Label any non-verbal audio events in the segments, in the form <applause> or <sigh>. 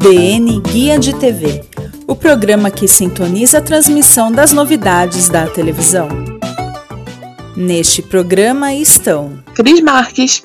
DN Guia de TV o programa que sintoniza a transmissão das novidades da televisão. Neste programa estão Cris Marques,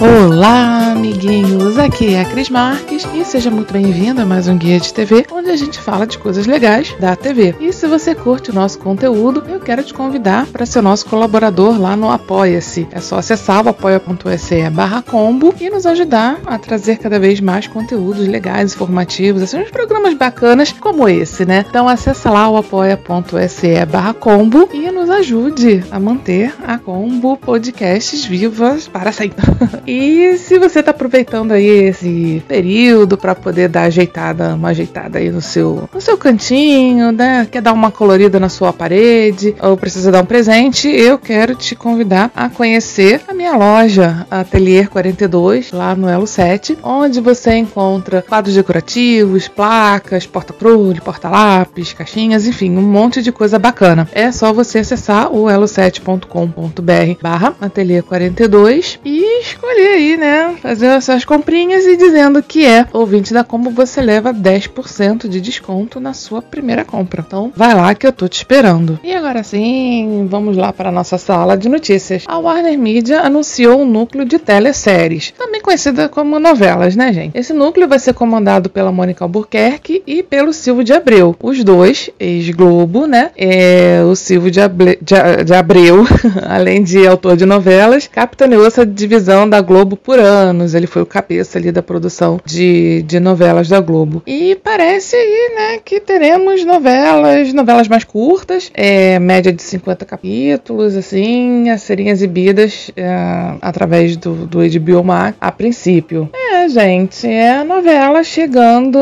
Olá, amiguinhos! Aqui é a Cris Marques e seja muito bem-vindo a mais um Guia de TV, onde a gente fala de coisas legais da TV. E se você curte o nosso conteúdo, eu quero te convidar para ser nosso colaborador lá no Apoia-se. É só acessar o apoia.se barra combo e nos ajudar a trazer cada vez mais conteúdos legais, informativos, assim, uns programas bacanas como esse, né? Então acessa lá o apoia.se barra combo e nos ajude a manter a Combo Podcasts vivas para sempre. <laughs> E se você está aproveitando aí esse período para poder dar ajeitada, uma ajeitada aí no seu, no seu cantinho, né? Quer dar uma colorida na sua parede ou precisa dar um presente, eu quero te convidar a conhecer a minha loja Atelier 42 lá no Elo 7, onde você encontra quadros decorativos, placas, porta-crulho, porta-lápis, caixinhas, enfim, um monte de coisa bacana. É só você acessar o elo7.com.br/barra Atelier 42 e escolher aí, né? Fazer as suas comprinhas e dizendo que é ouvinte da Combo, você leva 10% de desconto na sua primeira compra. Então, vai lá que eu tô te esperando. E agora sim, vamos lá para a nossa sala de notícias. A Warner Media anunciou um núcleo de teleséries, também conhecida como novelas, né, gente? Esse núcleo vai ser comandado pela Mônica Albuquerque e pelo Silvio de Abreu. Os dois, ex-Globo, né? É, o Silvio de, Able... de, de Abreu, <laughs> além de autor de novelas, capitaneou essa divisão da Globo por anos. Ele foi o cabeça ali da produção de, de novelas da Globo. E parece aí, né, que teremos novelas, novelas mais curtas, é, média de 50 capítulos, assim, a serem exibidas é, através do, do HBO Max a princípio. É, gente, é a novela chegando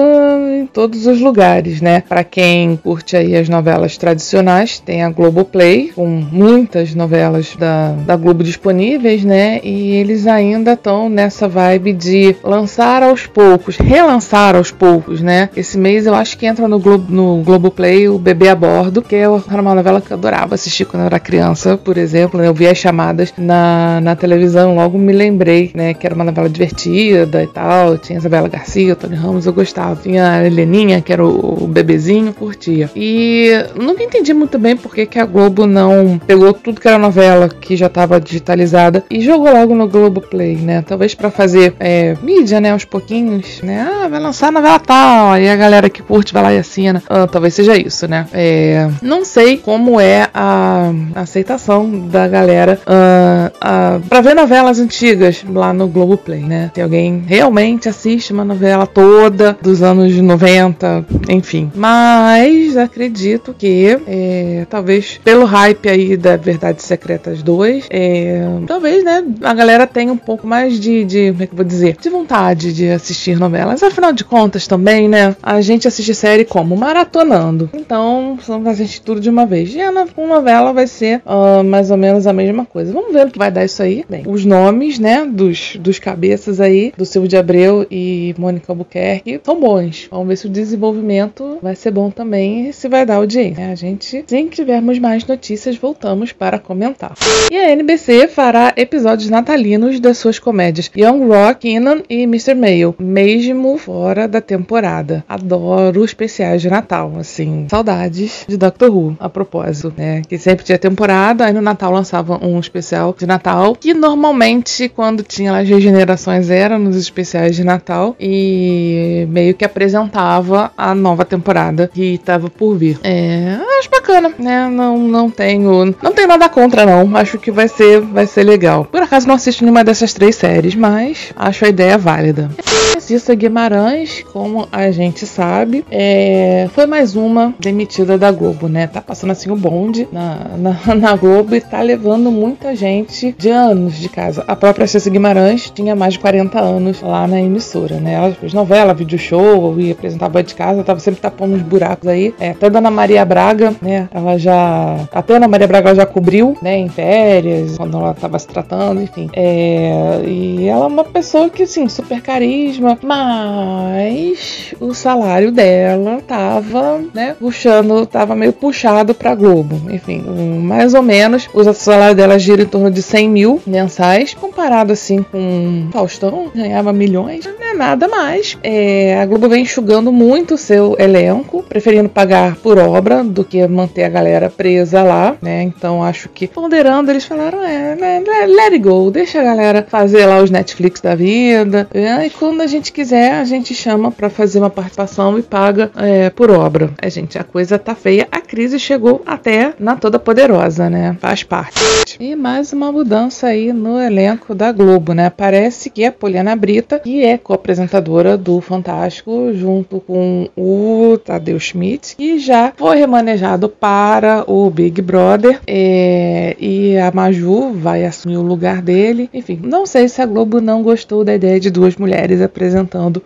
em todos os lugares, né? Para quem curte aí as novelas tradicionais, tem a Globoplay, com muitas novelas da, da Globo disponíveis, né? E eles ainda estão nessa vibe de lançar aos poucos, relançar aos poucos, né? Esse mês eu acho que entra no, Globo, no Globoplay o Bebê a Bordo, que é uma novela que eu adorava assistir quando eu era criança, por exemplo. Né? Eu vi as chamadas na, na televisão, logo me lembrei, né? Que era uma novela divertida e tal. Tinha Isabela Garcia, Tony Ramos, eu gostava. Tinha a Heleninha, que era o, o bebezinho, curtia. E nunca entendi muito bem por que, que a Globo não pegou tudo que era novela que já estava digitalizada e jogou logo no Globoplay, né? Talvez para fazer é, mídia, né? Aos pouquinhos, né? Ah, vai lançar a novela tal. Aí a galera que curte vai lá e assina. Ah, talvez seja isso, né? É, não sei como é a aceitação da galera uh, para ver novelas antigas lá no Globoplay, né? Se alguém realmente assiste uma novela toda dos anos 90, enfim. Mas acredito que é, talvez pelo hype aí da Verdades Secretas 2, é, talvez, né, a galera tenha um pouco mais de, de, como é que eu vou dizer, de vontade de assistir novelas. Afinal de contas também, né, a gente assiste série como? Maratonando. Então, vamos assistir tudo de uma vez. E a novela vai ser uh, mais ou menos a mesma coisa. Vamos ver o que vai dar isso aí. Bem, os nomes, né, dos, dos cabeças aí, do Silvio de Abreu e Mônica Albuquerque, são bons. Vamos ver se o desenvolvimento vai ser bom também e se vai dar audiência. A gente, se tivermos mais notícias, voltamos para comentar. E a NBC fará episódios natalinos das suas comédias Young Rock, Kenan e Mr. Mail, mesmo fora da temporada. Adoro especiais de Natal, assim, saudades de Doctor Who, a propósito, né? Que sempre tinha temporada, aí no Natal lançava um especial de Natal, que normalmente quando tinha as regenerações era nos especiais de Natal e meio que apresentava a nova temporada que estava por vir. É, acho bacana, né? Não, não tenho, não tenho nada contra não. Acho que vai ser, vai ser legal. Por acaso não assisto nenhuma dessas três séries, mas acho a ideia válida. Cissa Guimarães, como a gente sabe, é, foi mais uma demitida da Globo, né? Tá passando assim o bonde na, na, <laughs> na, Globo e tá levando muita gente de anos de casa. A própria Cissa Guimarães tinha mais de 40 anos lá na emissora, né? Ela fez novela, vídeo show, ia apresentar banho de casa, tava sempre tapando uns buracos aí. É, até a Dona Maria Braga, né? Ela já. Até a Ana Maria Braga já cobriu, né? Em férias, quando ela tava se tratando, enfim. É, e ela é uma pessoa que, assim, super carisma, mas o salário dela tava, né? Puxando, tava meio puxado pra Globo. Enfim, mais ou menos. O salário dela gira em torno de 100 mil mensais, comparado assim com Faustão, ganhava milhões, não é nada mais. É, a Globo vem enxugando muito o seu elenco, preferindo pagar por obra do que manter a galera presa lá, né? Então acho que ponderando, eles falaram: é, né, let it go, deixa a galera fazer lá os Netflix da vida. E quando a gente quiser, a gente chama para fazer uma participação e paga é, por obra. É, gente, a coisa tá feia. A crise chegou até na Toda Poderosa, né? Faz parte. E mais uma mudança aí no elenco da Globo, né? Parece que a Poliana Brita, que é co-apresentadora do Fantástico, junto com o Tadeu Schmidt, que já foi remanejado para o Big Brother. É, e a Maju vai assumir o lugar dele. Enfim, não sei se a Globo não gostou da ideia de duas mulheres apresentando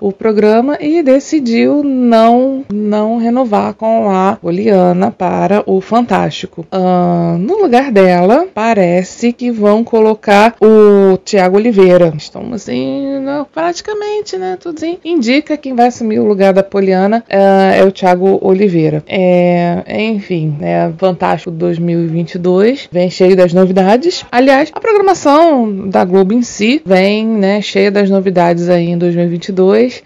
o programa e decidiu não, não renovar com a Poliana para o Fantástico. Uh, no lugar dela, parece que vão colocar o Tiago Oliveira. Estão assim, não, praticamente, né? Tudo assim. Indica quem vai assumir o lugar da Poliana uh, é o Tiago Oliveira. É, enfim, é Fantástico 2022 vem cheio das novidades. Aliás, a programação da Globo em si vem, né, cheia das novidades aí em 2022.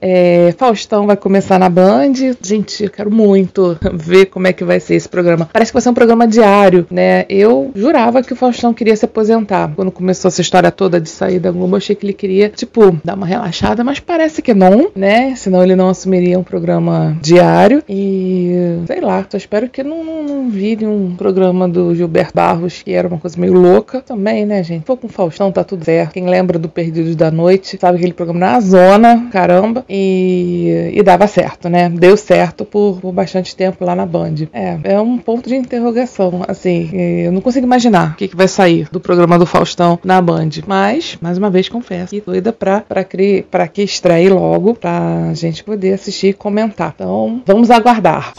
É, Faustão vai começar na Band. Gente, eu quero muito <laughs> ver como é que vai ser esse programa. Parece que vai ser um programa diário, né? Eu jurava que o Faustão queria se aposentar. Quando começou essa história toda de sair da Globo, eu achei que ele queria, tipo, dar uma relaxada, mas parece que não, né? Senão ele não assumiria um programa diário. E sei lá, só espero que não, não, vire um programa do Gilberto Barros, que era uma coisa meio louca. Também, né, gente? Pô, com o Faustão tá tudo certo. Quem lembra do Perdidos da Noite, sabe aquele programa na zona, caramba. E, e dava certo, né? Deu certo por, por bastante tempo lá na Band. É, é um ponto de interrogação. Assim, eu não consigo imaginar o que, que vai sair do programa do Faustão na Band. Mas, mais uma vez, confesso que doida pra, pra, cri, pra que estreie logo, pra gente poder assistir e comentar. Então, vamos aguardar.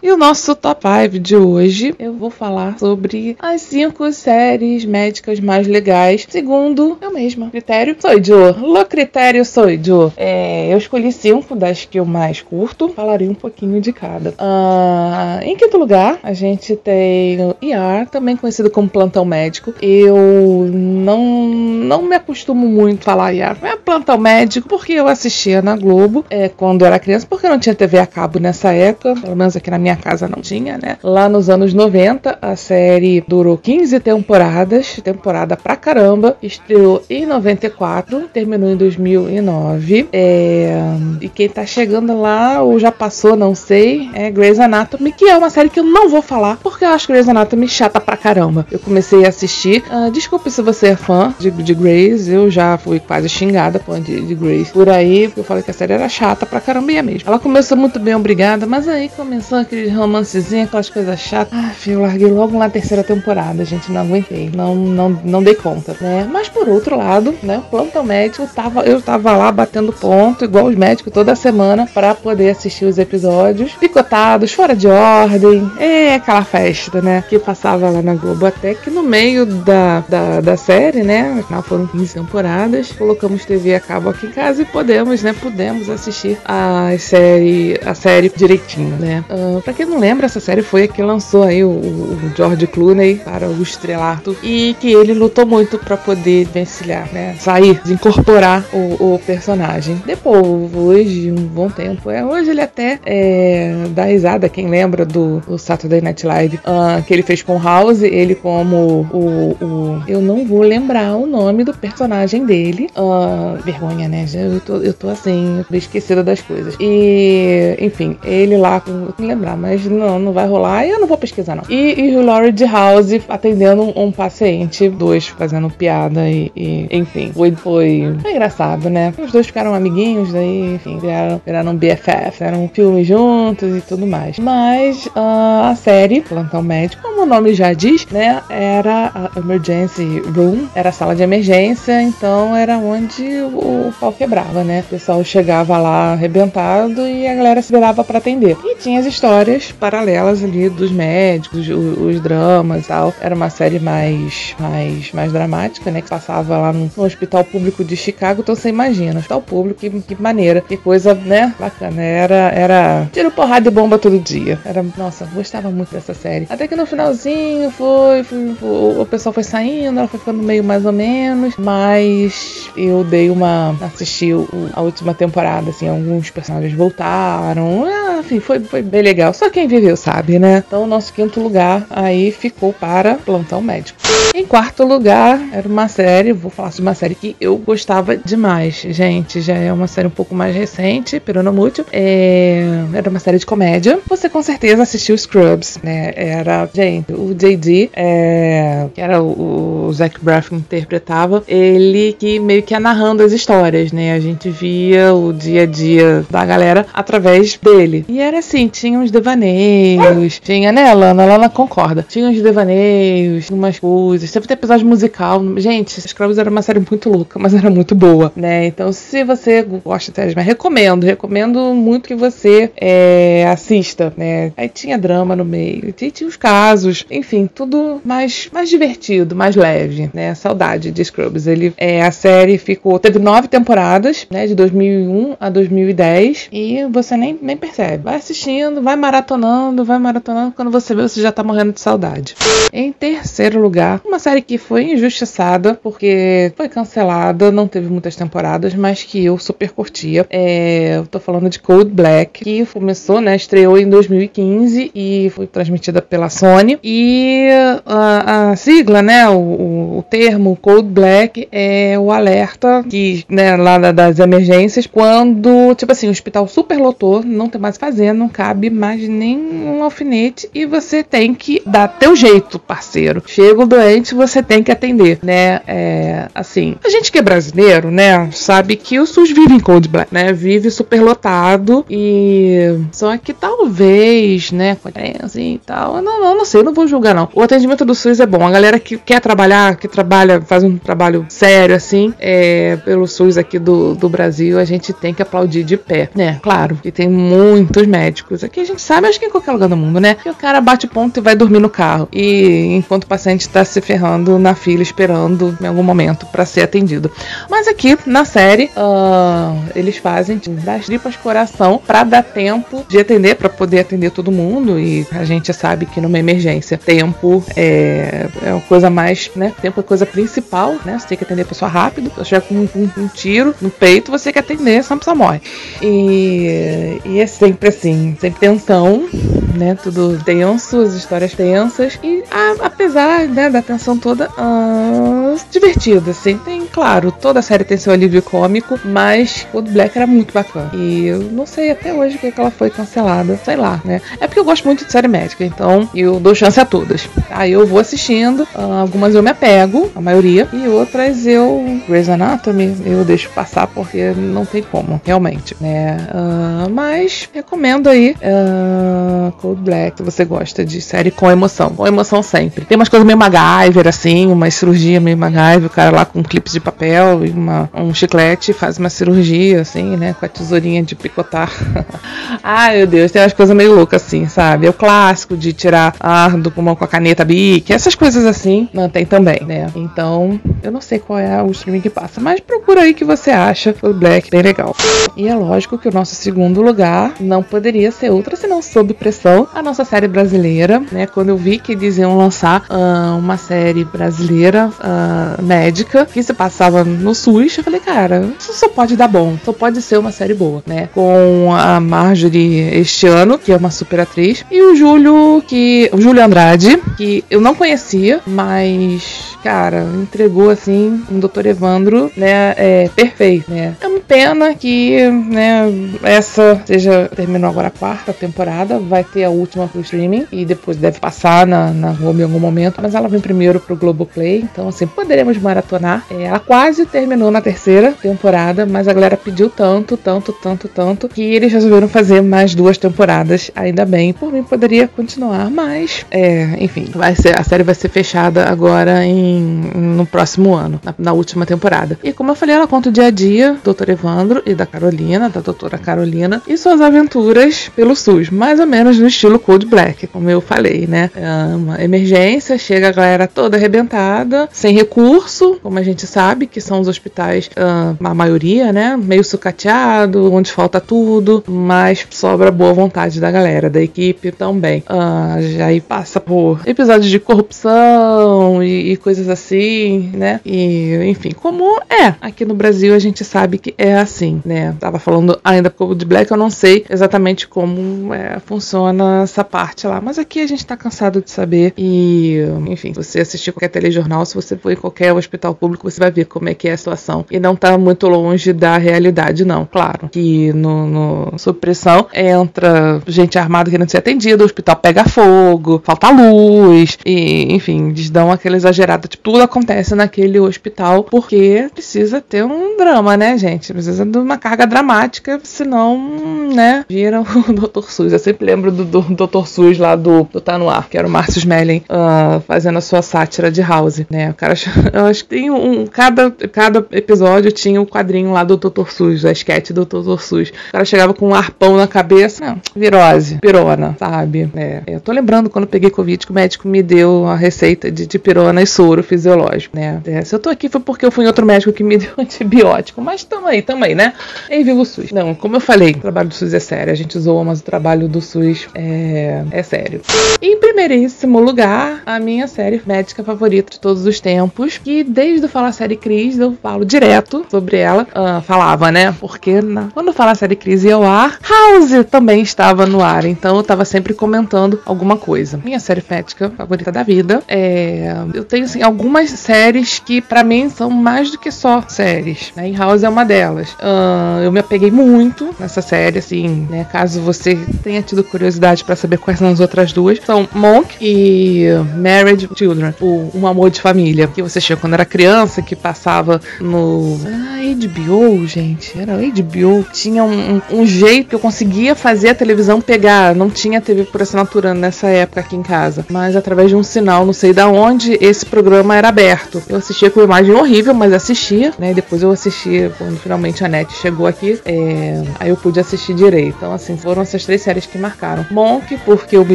E o nosso top 5 de hoje, eu vou falar sobre as 5 séries médicas mais legais, segundo eu mesma. Critério sou Joe. Lo critério sou Joe. É, eu escolhi 5 das que eu mais curto, falarei um pouquinho de cada. Uh, em quinto lugar, a gente tem o ER, também conhecido como plantão médico. Eu não, não me acostumo muito a falar ER, é plantão médico, porque eu assistia na Globo é, quando era criança, porque não tinha TV a cabo nessa época, pelo menos aqui na minha minha casa não tinha, né? Lá nos anos 90, a série durou 15 temporadas, temporada pra caramba. Estreou em 94, terminou em 2009. É... E quem tá chegando lá, ou já passou, não sei, é Grey's Anatomy, que é uma série que eu não vou falar, porque eu acho Grey's Anatomy chata pra caramba. Eu comecei a assistir. Uh, desculpe se você é fã de, de Grey's, eu já fui quase xingada fã de, de Grey's por aí, porque eu falei que a série era chata pra caramba e é mesmo. Ela começou muito bem, obrigada, mas aí começou aquele aquele romancezinho, aquelas coisas chatas. Ah, filho, eu larguei logo na terceira temporada, gente. Não aguentei. Não, não, não dei conta, né? Mas por outro lado, né? O plantão médico tava. Eu tava lá batendo ponto, igual os médicos, toda semana, para poder assistir os episódios picotados, fora de ordem. É aquela festa, né? Que passava lá na Globo. Até que no meio da, da, da série, né? Afinal foram 15 temporadas. Colocamos TV a cabo aqui em casa e podemos, né? Pudemos assistir a série, a série direitinho, né? Uh, Pra quem não lembra, essa série foi a que lançou aí o, o George Clooney para o estrelato e que ele lutou muito para poder vencilhar, né? Sair, incorporar o, o, personagem. Depois de um bom tempo, é, hoje ele até é, dá risada, quem lembra do, do Saturday Night Live, uh, que ele fez com House, ele como o, o, Eu não vou lembrar o nome do personagem dele. Uh, vergonha, né? Eu tô, eu tô assim, esquecida das coisas. E, enfim, ele lá, não lembrar mas não, não vai rolar e eu não vou pesquisar, não. E, e o Laurie de House atendendo um, paciente, dois fazendo piada e, e enfim, foi, foi, foi, engraçado, né? Os dois ficaram amiguinhos, daí, enfim, viraram, viraram BFF, eram um filme juntos e tudo mais. Mas uh, a série, Plantão Médico, como o nome já diz, né, era a Emergency Room, era a sala de emergência, então era onde o, o pau quebrava, né? O pessoal chegava lá arrebentado e a galera se virava para atender. E tinha as histórias paralelas ali dos médicos, os, os dramas e tal. Era uma série mais, mais, mais dramática, né? Que passava lá no, no hospital público de Chicago. Então você imagina, hospital público, que, que maneira, que coisa, né? Bacana. Era, era tiro porrada e bomba todo dia. Era, nossa, gostava muito dessa série. Até que no finalzinho foi, foi, foi o pessoal foi saindo, ela foi ficando meio mais ou menos, mas eu dei uma. assisti o, a última temporada, assim, alguns personagens voltaram. Ah, enfim, foi, foi bem legal. Só quem viveu sabe, né? Então, o nosso quinto lugar aí ficou para Plantão Médico. Em quarto lugar, era uma série, vou falar de uma série que eu gostava demais. Gente, já é uma série um pouco mais recente, Peronomútil. É, era uma série de comédia. Você com certeza assistiu Scrubs, né? Era, gente, o J.D., é, que era o, o Zach Braff que interpretava, ele que meio que ia narrando as histórias, né? A gente via o dia a dia da galera através dele. E era assim, tinha uns devaneios, tinha, né, Lana? Lana concorda. Tinha uns devaneios, umas coisas. Teve até episódio musical. Gente, Scrubs era uma série muito louca, mas era muito boa, né? Então, se você gosta até, mas recomendo, recomendo muito que você é, assista, né? Aí tinha drama no meio, tinha os casos, enfim, tudo mais, mais divertido, mais leve, né? Saudade de Scrubs. Ele, é, a série ficou, teve nove temporadas, né? De 2001 a 2010 e você nem, nem percebe. Vai assistindo, vai maratonando, vai maratonando. Quando você vê, você já tá morrendo de saudade. Em terceiro lugar, uma série que foi injustiçada porque foi cancelada, não teve muitas temporadas, mas que eu super curtia. É, eu tô falando de Cold Black, que começou, né? Estreou em 2015 e foi transmitida pela Sony. E a, a sigla, né? O, o, termo Cold Black é o alerta que, né, lá das emergências, quando, tipo assim, o hospital super lotou, não tem mais o fazer, não cabe mais nem um alfinete e você tem que dar teu jeito, parceiro. Chega o doente, você tem que atender, né? É, assim, a gente que é brasileiro, né, sabe que o SUS vive em Cold Black, né? Vive super lotado e só que talvez, né, com assim e tal, não, não, não sei, não vou julgar não. O atendimento do SUS é bom. A galera que quer trabalhar, que trabalha, faz um trabalho sério assim, é, pelo SUS aqui do, do Brasil, a gente tem que aplaudir de pé, né? Claro, que tem muitos médicos. Aqui a gente sabe, acho que em qualquer lugar do mundo, né? Que o cara bate ponto e vai dormir no carro. E enquanto o paciente está se ferrando na fila, esperando em algum momento para ser atendido. Mas aqui na série, uh, eles fazem das tripas coração para dar tempo de atender, para poder atender todo mundo. E a gente sabe que numa emergência, tempo é, é a coisa mais, né? Tempo é coisa principal, né? Você tem que atender a pessoa rápido. Se chegar com um, um, um, tiro no peito, você tem que atender, senão a pessoa morre. E, e é sempre assim, sempre tensão, né? Tudo tenso, as histórias tensas. E a, apesar né, da tensão toda, uh, divertido, assim. Tem, claro, toda série tem seu alívio cômico, mas o Black era muito bacana. E eu não sei até hoje porque que ela foi cancelada. Sei lá, né? É porque eu gosto muito de série médica, então eu dou chance a todas. Aí eu vou assistindo, uh, algumas eu me apego, a maioria, e outras eu. Grey's Anatomy, eu deixo passar porque não tem como, realmente, né? Uh, mas recomendo aí uh, Cold Black, se você gosta de série com emoção. Com emoção sempre. Tem umas coisas meio MacGyver, assim, uma cirurgia meio MacGyver, o cara lá com clipes de papel e uma, um chiclete faz uma cirurgia, assim, né? Com a tesourinha de picotar. <laughs> Ai, meu Deus, tem umas coisas meio loucas assim, sabe? É o clássico de tirar ar do pulmão com a caneta Bic, essas coisas assim, não tem também, né? Então, eu não sei qual é o streaming que passa, mas procura aí que você acha o Black bem legal. E é lógico que o nosso segundo lugar não poderia ser outra senão Sob Pressão, a nossa série brasileira, né? Quando eu vi que eles iam lançar uh, uma série brasileira uh, médica que se passava no SUS, eu falei, cara, isso só pode dar bom, só pode ser uma série boa, né? Com a Marjorie este ano, que é uma super atriz, e o Júlio, que. O Júlio Andrade, que eu não conhecia, mas cara, entregou assim um Dr. Evandro, né, é, perfeito, né. É uma pena que, né, essa seja, terminou agora a quarta temporada, vai ter a última pro streaming e depois deve passar na, na Globo em algum momento, mas ela vem primeiro pro Globoplay, então assim, poderemos maratonar. É, ela quase terminou na terceira temporada, mas a galera pediu tanto, tanto, tanto, tanto, que eles resolveram fazer mais duas temporadas, ainda bem. Por mim poderia continuar, mas, é, enfim, vai ser, a série vai ser fechada agora em, no próximo ano, na, na última temporada. E como eu falei, ela conta o dia a dia do Dr. Evandro e da Carolina, da doutora Carolina, e suas aventuras pelo SUS, mais ou menos no estilo Cold Black, como eu falei, né? É uma emergência, chega a galera toda arrebentada, sem recurso, como a gente sabe, que são os hospitais, uh, a maioria, né? Meio sucateado, onde falta tudo, mas sobra boa vontade da galera, da equipe também. Uh, já aí passa por episódios de corrupção e, e coisas assim, né? E, enfim, como é aqui no Brasil, a gente sabe que é assim, né? Tava falando ainda pouco de Black, eu não sei exatamente como é, funciona essa parte lá, mas aqui a gente tá cansado de saber e, enfim, você assistir qualquer telejornal, se você for em qualquer hospital público, você vai como é que é a situação e não tá muito longe da realidade, não. Claro que no, no supressão entra gente armada querendo ser atendida, o hospital pega fogo, falta luz e, enfim, eles dão aquela exagerada, tipo, tudo acontece naquele hospital porque precisa ter um drama, né, gente? Precisa de uma carga dramática, senão, né, vira <laughs> o Dr. Sus. Eu sempre lembro do, do Dr. Sus lá do, do Tá No Ar, que era o Márcio Smelling uh, fazendo a sua sátira de House, né? O cara, <laughs> eu acho que tem um, cada, cada episódio tinha o um quadrinho lá do Dr. Sus, a sketch do Dr. Sus. O cara chegava com um arpão na cabeça, não, virose, pirona, sabe? É, eu tô lembrando quando peguei Covid que o médico me deu a receita de, de pirona e soro fisiológico, né? É, se eu tô aqui foi porque eu fui em outro médico que me <laughs> deu antibiótico, mas tamo aí, tamo aí, né? E viva o SUS. Não, como eu falei, o trabalho do SUS é sério, a gente zoa, mas o trabalho do SUS é, é sério. E, em primeiríssimo lugar, a minha série médica favorita de todos os tempos, que desde o Falar Série Cris eu falo direto sobre ela. Uh, falava, né? Porque na, quando Falar Série Cris ia ao ar, House também estava no ar, então eu tava sempre comentando alguma coisa. Minha série médica favorita da vida é. Eu tenho, assim, algumas séries que para mim são mais do que só séries, né? E House é uma delas. Uh, eu me apeguei muito nessa série, assim, né? Caso você tenha tido curiosidade para saber quais são as outras duas, são Monk e Married Children, o Um Amor de Família, que você tinha quando era criança, que passava no. Ah, HBO, gente. Era HBO. Tinha um, um, um jeito que eu conseguia fazer a televisão pegar. Não tinha TV por assinatura nessa época aqui em casa. Mas através de um sinal, não sei da onde, esse programa era aberto. Eu assistia com imagem horrível, mas assistia, né? Depois eu assisti quando finalmente a net chegou aqui. É... Aí eu pude assistir direito. Então, assim, foram essas três séries que marcaram. Monk, porque eu me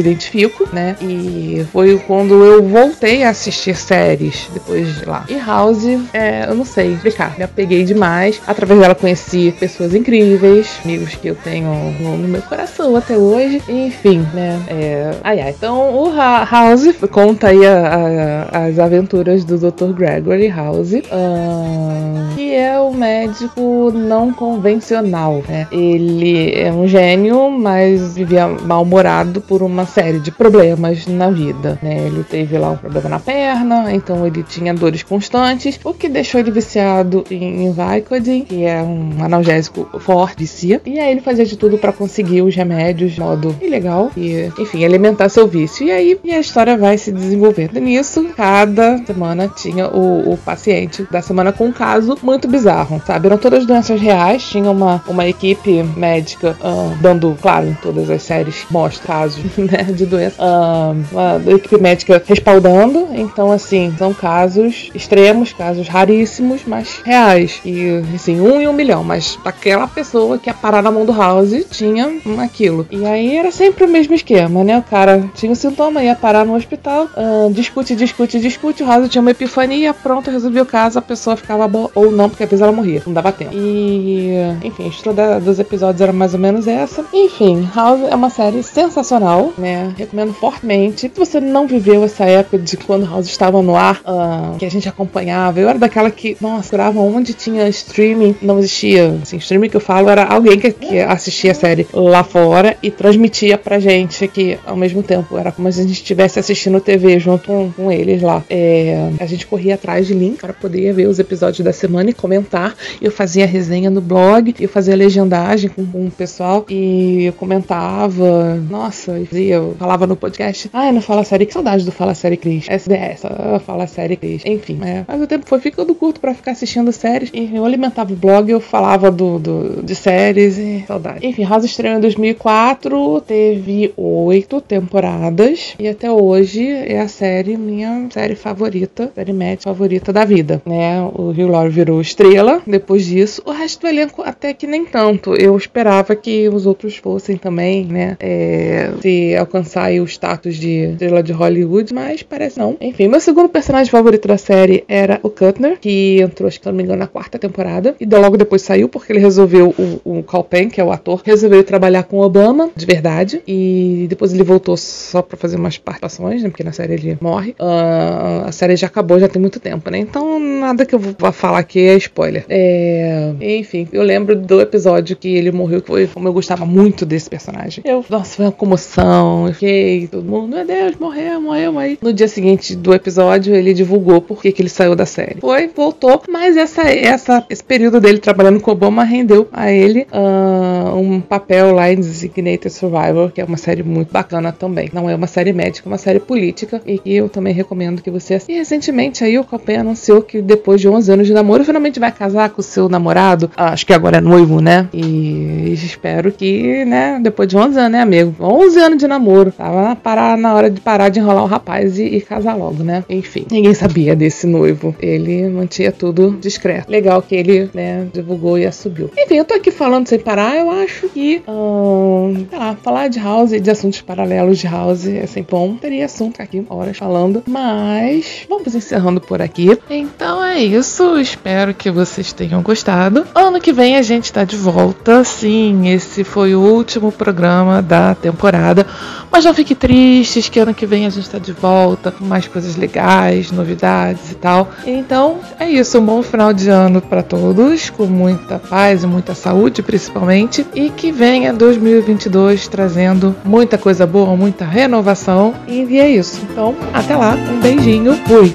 identifico, né? E foi quando eu voltei a assistir séries depois de lá. E House, é, eu não sei explicar. Me apeguei demais. Através dela conheci pessoas incríveis, amigos que eu tenho no, meu coração até hoje. Enfim, né? É... Ai, ai. Então, o House conta aí a, a, as aventuras do Dr. Gregory House, que é o médico não convencional, né? Ele é um gênio, mas vivia mal-humorado por uma série de problemas na vida, né? Ele teve lá um problema na perna, então ele tinha dores constantes, o que deixou ele viciado em, em Vicodin, que é um analgésico forte, vicia. E aí ele fazia de tudo para conseguir os remédios de modo ilegal e, enfim, alimentar seu vício. E aí e a história vai se desenvolvendo nisso. Cada semana tinha o, o paciente da semana com um caso muito bizarro, sabe? Eram todas doenças reais, tinha uma, uma equipe médica uh, dando, claro, em todas as séries mostra casos <laughs> né, de doença. Uh, uma equipe médica respaldando. Então, assim, são casos extremos, casos raríssimos, mas reais. E, assim, um em um milhão. Mas aquela pessoa que ia parar na mão do House tinha aquilo. E aí era sempre o mesmo esquema, né? O cara tinha um sintoma, ia parar no hospital, uh, discute, discute, discute. O House tinha uma epifania, pronto, resolveu o caso, a pessoa ficava boa ou não, porque às vezes ela morria, não dava tempo. E, enfim, a história dos episódios era mais ou menos essa. Enfim, House é uma série sensacional, né? Recomendo fortemente se você não viveu essa época de quando House estava no ar, uh, que a gente acompanhava, eu era daquela que, nossa, curava onde tinha streaming, não existia. Assim, streaming que eu falo era alguém que, que assistia a série lá fora e transmitia pra gente aqui ao mesmo tempo. Era como se a gente estivesse assistindo TV junto com, com eles lá. É, a gente corria atrás de link para poder ver os episódios da semana e comentar. Eu fazia resenha no blog, eu fazia legendagem com, com o pessoal e eu comentava. Nossa, eu falava no podcast. Ah, não Fala Série, que saudade do Fala Série Cris. SDS, Fala Série Cris. Enfim, é, mas o tempo foi ficando curto para ficar assistindo séries. E eu alimentava o blog, eu falava do, do de séries e saudade. Enfim, House estreou em 2004, teve oito temporadas e até hoje é a série, minha série favorita, série média favorita da vida, né? O Rio Laurie virou estrela depois disso. O resto do elenco até que nem tanto. Eu esperava que os outros fossem também, né? É, se alcançar o status de estrela de Hollywood, mas parece não. Enfim, meu segundo personagem favorito da série era o Cutner, que entrou, acho que se não me engano, na quarta temporada. E logo depois saiu, porque ele resolveu, o, o Cal Penn, que é o ator, resolveu trabalhar com Obama, de verdade. E depois ele voltou só pra fazer umas participações, né? Porque na série ele morre. Uh, a série já acabou, já tem muito tempo, né? Então nada que eu vou falar aqui é spoiler. É... Enfim, eu lembro do episódio que ele morreu, que foi como eu gostava muito desse personagem. Eu, nossa, foi uma comoção. Eu fiquei, todo mundo, meu Deus, morreu, morreu. Aí no dia seguinte do episódio, ele divulgou por que ele saiu da série. Foi, voltou, mas essa, essa, esse período dele trabalhando com Obama rendeu a ele uh, um papel lá em Designated Survivor, que é uma série muito bacana também. Não é uma série médica, é uma série política e que eu também recomendo que você assista. E recentemente aí o Calpen anunciou que depois de 11 anos de namoro, finalmente vai casar com o seu namorado. Ah, acho que agora é noivo, né? E espero que, né, depois de 11 anos, né, amigo? 11 anos de namoro. Tava parar na hora de parar de enrolar o rapaz e, e casar logo, né? Enfim, ninguém sabia desse noivo. Ele mantinha tudo discreto. Legal que ele, né, divulgou e assumiu. Enfim, eu tô aqui falando sem parar. Eu acho que, hum, sei lá, falar de House de assuntos paralelos de House é sempre bom. Teria assunto aqui, horas falando. Mas vamos encerrando por aqui. Então é isso. Espero que vocês tenham gostado. Ano que vem a gente tá de volta. Sim, esse foi o último programa da temporada. Mas não fique tristes que ano que vem a gente está de volta com mais coisas legais, novidades e tal. Então é isso, um bom final de ano para todos, com muita paz e muita saúde principalmente, e que venha 2022 trazendo muita coisa boa, muita renovação. E é isso. Então, até lá, um beijinho, fui!